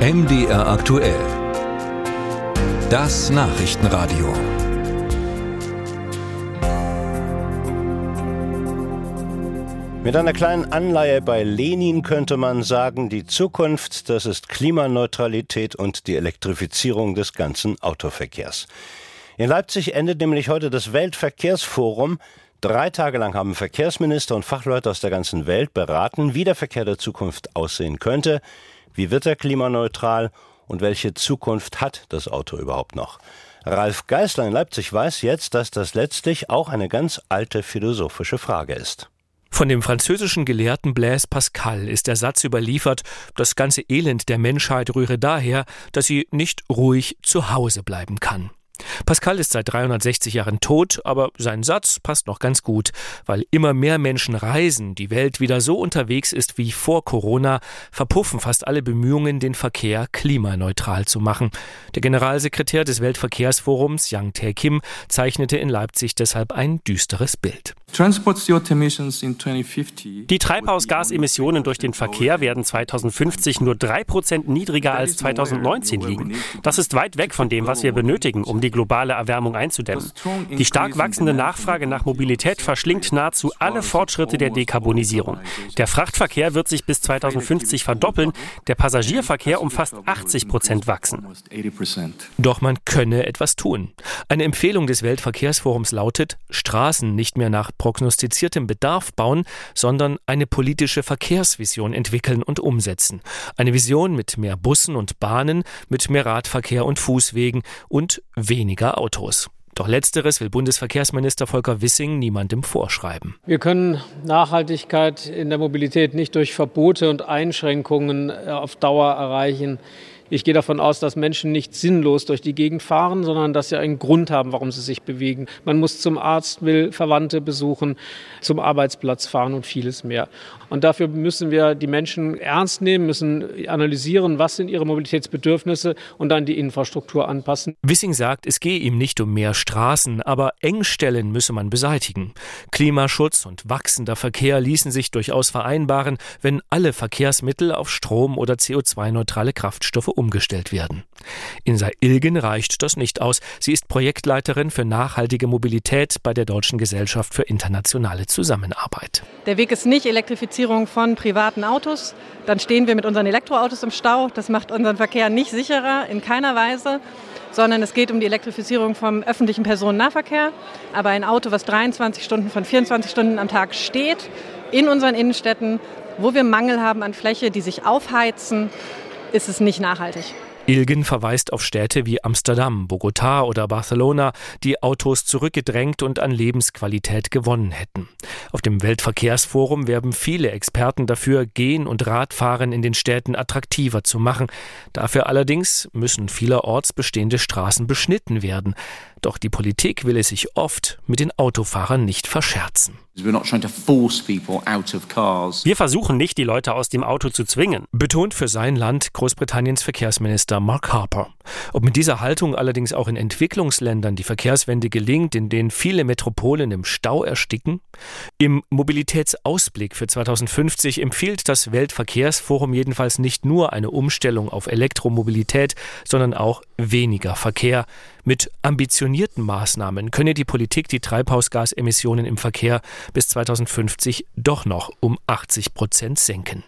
MDR aktuell. Das Nachrichtenradio. Mit einer kleinen Anleihe bei Lenin könnte man sagen, die Zukunft, das ist Klimaneutralität und die Elektrifizierung des ganzen Autoverkehrs. In Leipzig endet nämlich heute das Weltverkehrsforum. Drei Tage lang haben Verkehrsminister und Fachleute aus der ganzen Welt beraten, wie der Verkehr der Zukunft aussehen könnte. Wie wird er klimaneutral und welche Zukunft hat das Auto überhaupt noch? Ralf Geißler in Leipzig weiß jetzt, dass das letztlich auch eine ganz alte philosophische Frage ist. Von dem französischen Gelehrten Blaise Pascal ist der Satz überliefert, das ganze Elend der Menschheit rühre daher, dass sie nicht ruhig zu Hause bleiben kann. Pascal ist seit 360 Jahren tot, aber sein Satz passt noch ganz gut. Weil immer mehr Menschen reisen, die Welt wieder so unterwegs ist wie vor Corona, verpuffen fast alle Bemühungen, den Verkehr klimaneutral zu machen. Der Generalsekretär des Weltverkehrsforums, Yang Tae Kim, zeichnete in Leipzig deshalb ein düsteres Bild. Die Treibhausgasemissionen durch den Verkehr werden 2050 nur drei Prozent niedriger als 2019 liegen. Das ist weit weg von dem, was wir benötigen, um die globale Erwärmung einzudämmen. Die stark wachsende Nachfrage nach Mobilität verschlingt nahezu alle Fortschritte der Dekarbonisierung. Der Frachtverkehr wird sich bis 2050 verdoppeln, der Passagierverkehr um fast 80 Prozent wachsen. Doch man könne etwas tun. Eine Empfehlung des Weltverkehrsforums lautet, Straßen nicht mehr nach prognostiziertem Bedarf bauen, sondern eine politische Verkehrsvision entwickeln und umsetzen. Eine Vision mit mehr Bussen und Bahnen, mit mehr Radverkehr und Fußwegen und weniger Autos. Doch letzteres will Bundesverkehrsminister Volker Wissing niemandem vorschreiben. Wir können Nachhaltigkeit in der Mobilität nicht durch Verbote und Einschränkungen äh, auf Dauer erreichen. Ich gehe davon aus, dass Menschen nicht sinnlos durch die Gegend fahren, sondern dass sie einen Grund haben, warum sie sich bewegen. Man muss zum Arzt, will Verwandte besuchen, zum Arbeitsplatz fahren und vieles mehr. Und dafür müssen wir die Menschen ernst nehmen, müssen analysieren, was sind ihre Mobilitätsbedürfnisse und dann die Infrastruktur anpassen. Wissing sagt, es gehe ihm nicht um mehr Straßen, aber Engstellen müsse man beseitigen. Klimaschutz und wachsender Verkehr ließen sich durchaus vereinbaren, wenn alle Verkehrsmittel auf Strom- oder CO2-neutrale Kraftstoffe umgestellt werden. Insa Ilgen reicht das nicht aus. Sie ist Projektleiterin für nachhaltige Mobilität bei der Deutschen Gesellschaft für internationale Zusammenarbeit. Der Weg ist nicht Elektrifizierung von privaten Autos. Dann stehen wir mit unseren Elektroautos im Stau. Das macht unseren Verkehr nicht sicherer, in keiner Weise sondern es geht um die Elektrifizierung vom öffentlichen Personennahverkehr. Aber ein Auto, was 23 Stunden von 24 Stunden am Tag steht, in unseren Innenstädten, wo wir Mangel haben an Fläche, die sich aufheizen, ist es nicht nachhaltig. Ilgen verweist auf Städte wie Amsterdam, Bogotá oder Barcelona, die Autos zurückgedrängt und an Lebensqualität gewonnen hätten. Auf dem Weltverkehrsforum werben viele Experten dafür, Gehen und Radfahren in den Städten attraktiver zu machen. Dafür allerdings müssen vielerorts bestehende Straßen beschnitten werden. Doch die Politik will es sich oft mit den Autofahrern nicht verscherzen. Wir versuchen nicht, die Leute aus dem Auto zu zwingen. Betont für sein Land Großbritanniens Verkehrsminister Mark Harper. Ob mit dieser Haltung allerdings auch in Entwicklungsländern die Verkehrswende gelingt, in denen viele Metropolen im Stau ersticken? Im Mobilitätsausblick für 2050 empfiehlt das Weltverkehrsforum jedenfalls nicht nur eine Umstellung auf Elektromobilität, sondern auch weniger Verkehr. Mit ambitionierten Maßnahmen könne die Politik die Treibhausgasemissionen im Verkehr bis 2050 doch noch um 80 Prozent senken.